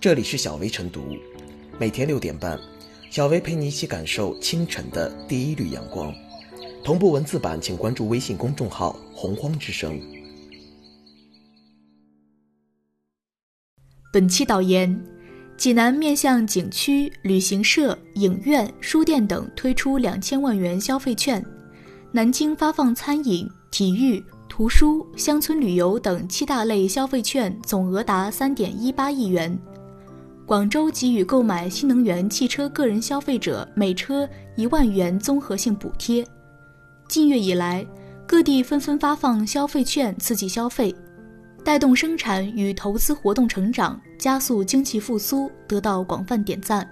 这里是小薇晨读，每天六点半，小薇陪你一起感受清晨的第一缕阳光。同步文字版，请关注微信公众号“洪荒之声”。本期导言：济南面向景区、旅行社、影院、书店等推出两千万元消费券；南京发放餐饮、体育。图书、乡村旅游等七大类消费券总额达三点一八亿元。广州给予购买新能源汽车个人消费者每车一万元综合性补贴。近月以来，各地纷纷发放消费券刺激消费，带动生产与投资活动成长，加速经济复苏，得到广泛点赞。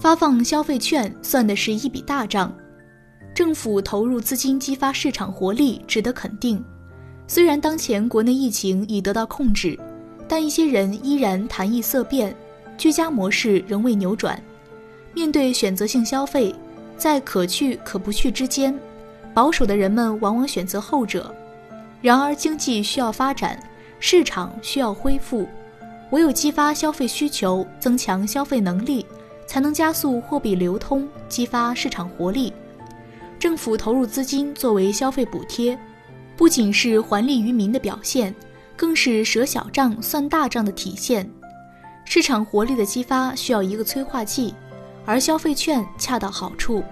发放消费券算的是一笔大账，政府投入资金激发市场活力，值得肯定。虽然当前国内疫情已得到控制，但一些人依然谈疫色变，居家模式仍未扭转。面对选择性消费，在可去可不去之间，保守的人们往往选择后者。然而，经济需要发展，市场需要恢复，唯有激发消费需求，增强消费能力。才能加速货币流通，激发市场活力。政府投入资金作为消费补贴，不仅是还利于民的表现，更是舍小账算大账的体现。市场活力的激发需要一个催化剂，而消费券恰到好处。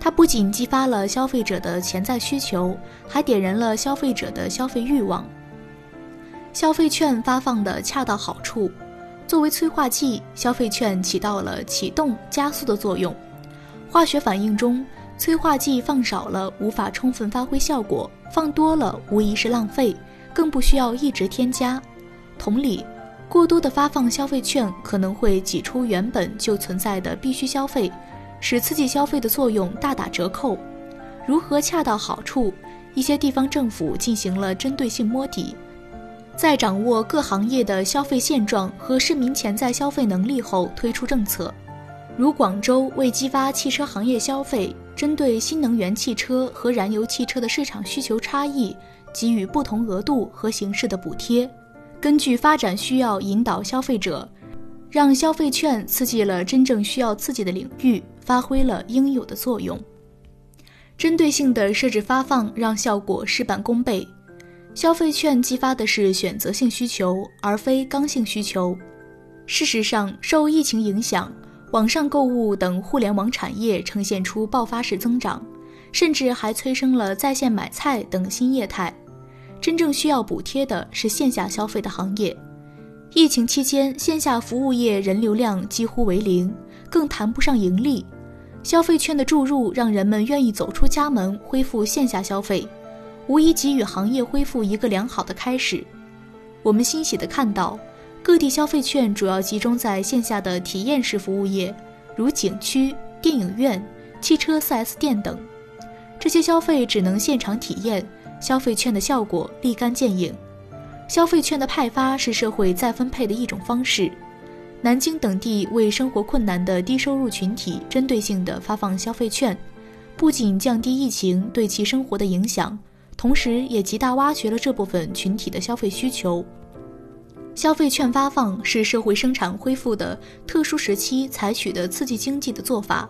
它不仅激发了消费者的潜在需求，还点燃了消费者的消费欲望。消费券发放的恰到好处。作为催化剂，消费券起到了启动、加速的作用。化学反应中，催化剂放少了无法充分发挥效果，放多了无疑是浪费，更不需要一直添加。同理，过多的发放消费券可能会挤出原本就存在的必须消费，使刺激消费的作用大打折扣。如何恰到好处？一些地方政府进行了针对性摸底。在掌握各行业的消费现状和市民潜在消费能力后，推出政策，如广州为激发汽车行业消费，针对新能源汽车和燃油汽车的市场需求差异，给予不同额度和形式的补贴，根据发展需要引导消费者，让消费券刺激了真正需要刺激的领域，发挥了应有的作用。针对性的设置发放，让效果事半功倍。消费券激发的是选择性需求，而非刚性需求。事实上，受疫情影响，网上购物等互联网产业呈现出爆发式增长，甚至还催生了在线买菜等新业态。真正需要补贴的是线下消费的行业。疫情期间，线下服务业人流量几乎为零，更谈不上盈利。消费券的注入，让人们愿意走出家门，恢复线下消费。无疑给予行业恢复一个良好的开始。我们欣喜地看到，各地消费券主要集中在线下的体验式服务业，如景区、电影院、汽车 4S 店等。这些消费只能现场体验，消费券的效果立竿见影。消费券的派发是社会再分配的一种方式。南京等地为生活困难的低收入群体针对性地发放消费券，不仅降低疫情对其生活的影响。同时，也极大挖掘了这部分群体的消费需求。消费券发放是社会生产恢复的特殊时期采取的刺激经济的做法，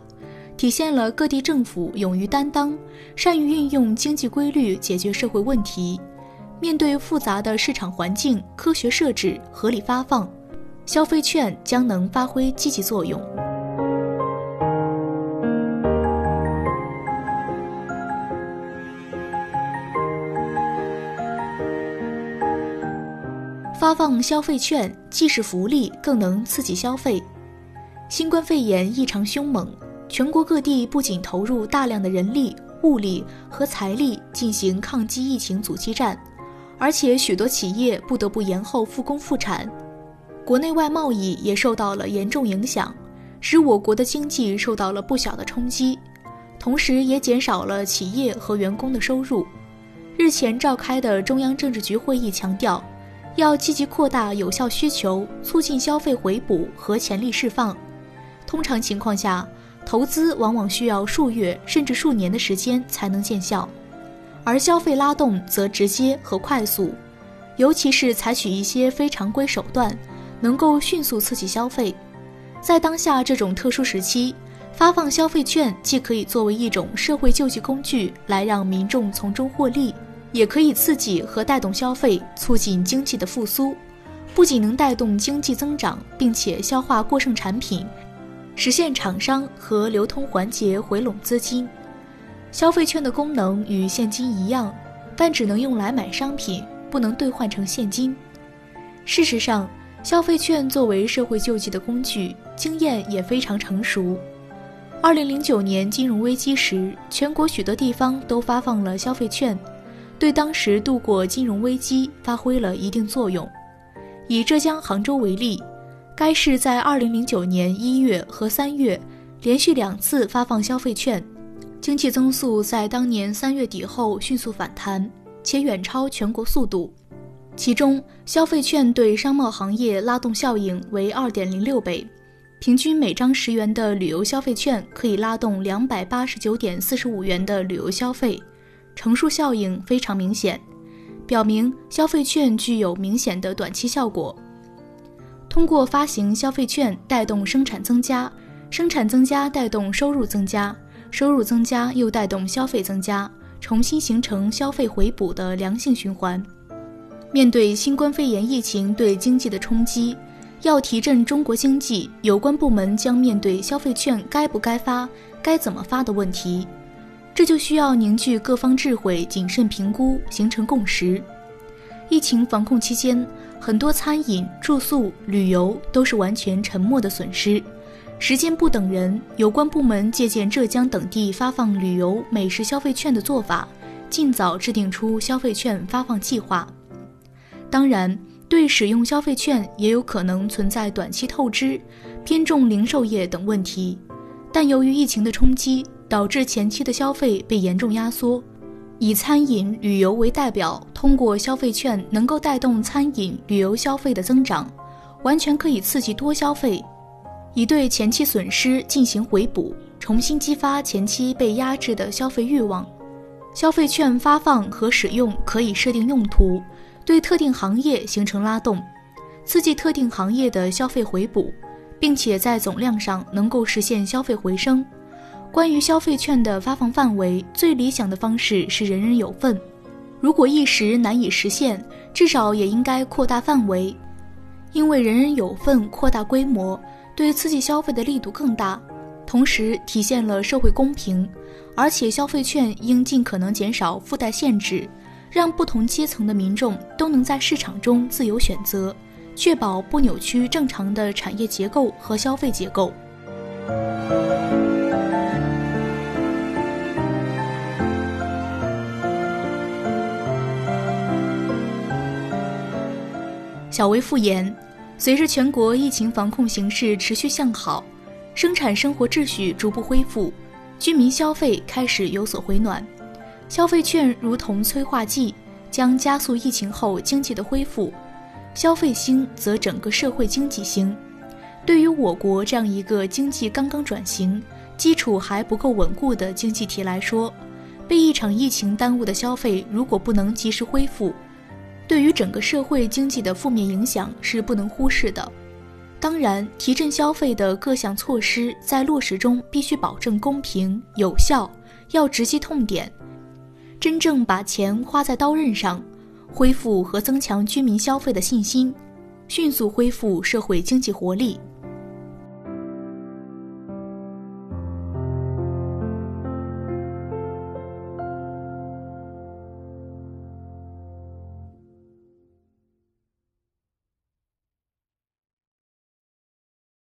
体现了各地政府勇于担当、善于运用经济规律解决社会问题。面对复杂的市场环境，科学设置、合理发放，消费券将能发挥积极作用。发放消费券既是福利，更能刺激消费。新冠肺炎异常凶猛，全国各地不仅投入大量的人力、物力和财力进行抗击疫情阻击战，而且许多企业不得不延后复工复产，国内外贸易也受到了严重影响，使我国的经济受到了不小的冲击，同时也减少了企业和员工的收入。日前召开的中央政治局会议强调。要积极扩大有效需求，促进消费回补和潜力释放。通常情况下，投资往往需要数月甚至数年的时间才能见效，而消费拉动则直接和快速，尤其是采取一些非常规手段，能够迅速刺激消费。在当下这种特殊时期，发放消费券既可以作为一种社会救济工具来让民众从中获利，也可以刺激和带动消费，促进经济的复苏。不仅能带动经济增长，并且消化过剩产品，实现厂商和流通环节回笼资金。消费券的功能与现金一样，但只能用来买商品，不能兑换成现金。事实上，消费券作为社会救济的工具，经验也非常成熟。二零零九年金融危机时，全国许多地方都发放了消费券，对当时度过金融危机发挥了一定作用。以浙江杭州为例，该市在二零零九年一月和三月连续两次发放消费券，经济增速在当年三月底后迅速反弹，且远超全国速度。其中，消费券对商贸行业拉动效应为二点零六倍，平均每张十元的旅游消费券可以拉动两百八十九点四十五元的旅游消费，乘数效应非常明显。表明消费券具有明显的短期效果。通过发行消费券带动生产增加，生产增加带动收入增加，收入增加又带动消费增加，重新形成消费回补的良性循环。面对新冠肺炎疫情对经济的冲击，要提振中国经济，有关部门将面对消费券该不该发、该怎么发的问题。这就需要凝聚各方智慧，谨慎评估，形成共识。疫情防控期间，很多餐饮、住宿、旅游都是完全沉默的损失。时间不等人，有关部门借鉴浙江等地发放旅游、美食消费券的做法，尽早制定出消费券发放计划。当然，对使用消费券也有可能存在短期透支、偏重零售业等问题，但由于疫情的冲击。导致前期的消费被严重压缩，以餐饮、旅游为代表，通过消费券能够带动餐饮、旅游消费的增长，完全可以刺激多消费，以对前期损失进行回补，重新激发前期被压制的消费欲望。消费券发放和使用可以设定用途，对特定行业形成拉动，刺激特定行业的消费回补，并且在总量上能够实现消费回升。关于消费券的发放范围，最理想的方式是人人有份。如果一时难以实现，至少也应该扩大范围，因为人人有份扩大规模，对刺激消费的力度更大，同时体现了社会公平。而且消费券应尽可能减少附带限制，让不同阶层的民众都能在市场中自由选择，确保不扭曲正常的产业结构和消费结构。小微复言，随着全国疫情防控形势持续向好，生产生活秩序逐步恢复，居民消费开始有所回暖，消费券如同催化剂，将加速疫情后经济的恢复。消费兴，则整个社会经济兴。对于我国这样一个经济刚刚转型、基础还不够稳固的经济体来说，被一场疫情耽误的消费，如果不能及时恢复，对于整个社会经济的负面影响是不能忽视的。当然，提振消费的各项措施在落实中必须保证公平有效，要直击痛点，真正把钱花在刀刃上，恢复和增强居民消费的信心，迅速恢复社会经济活力。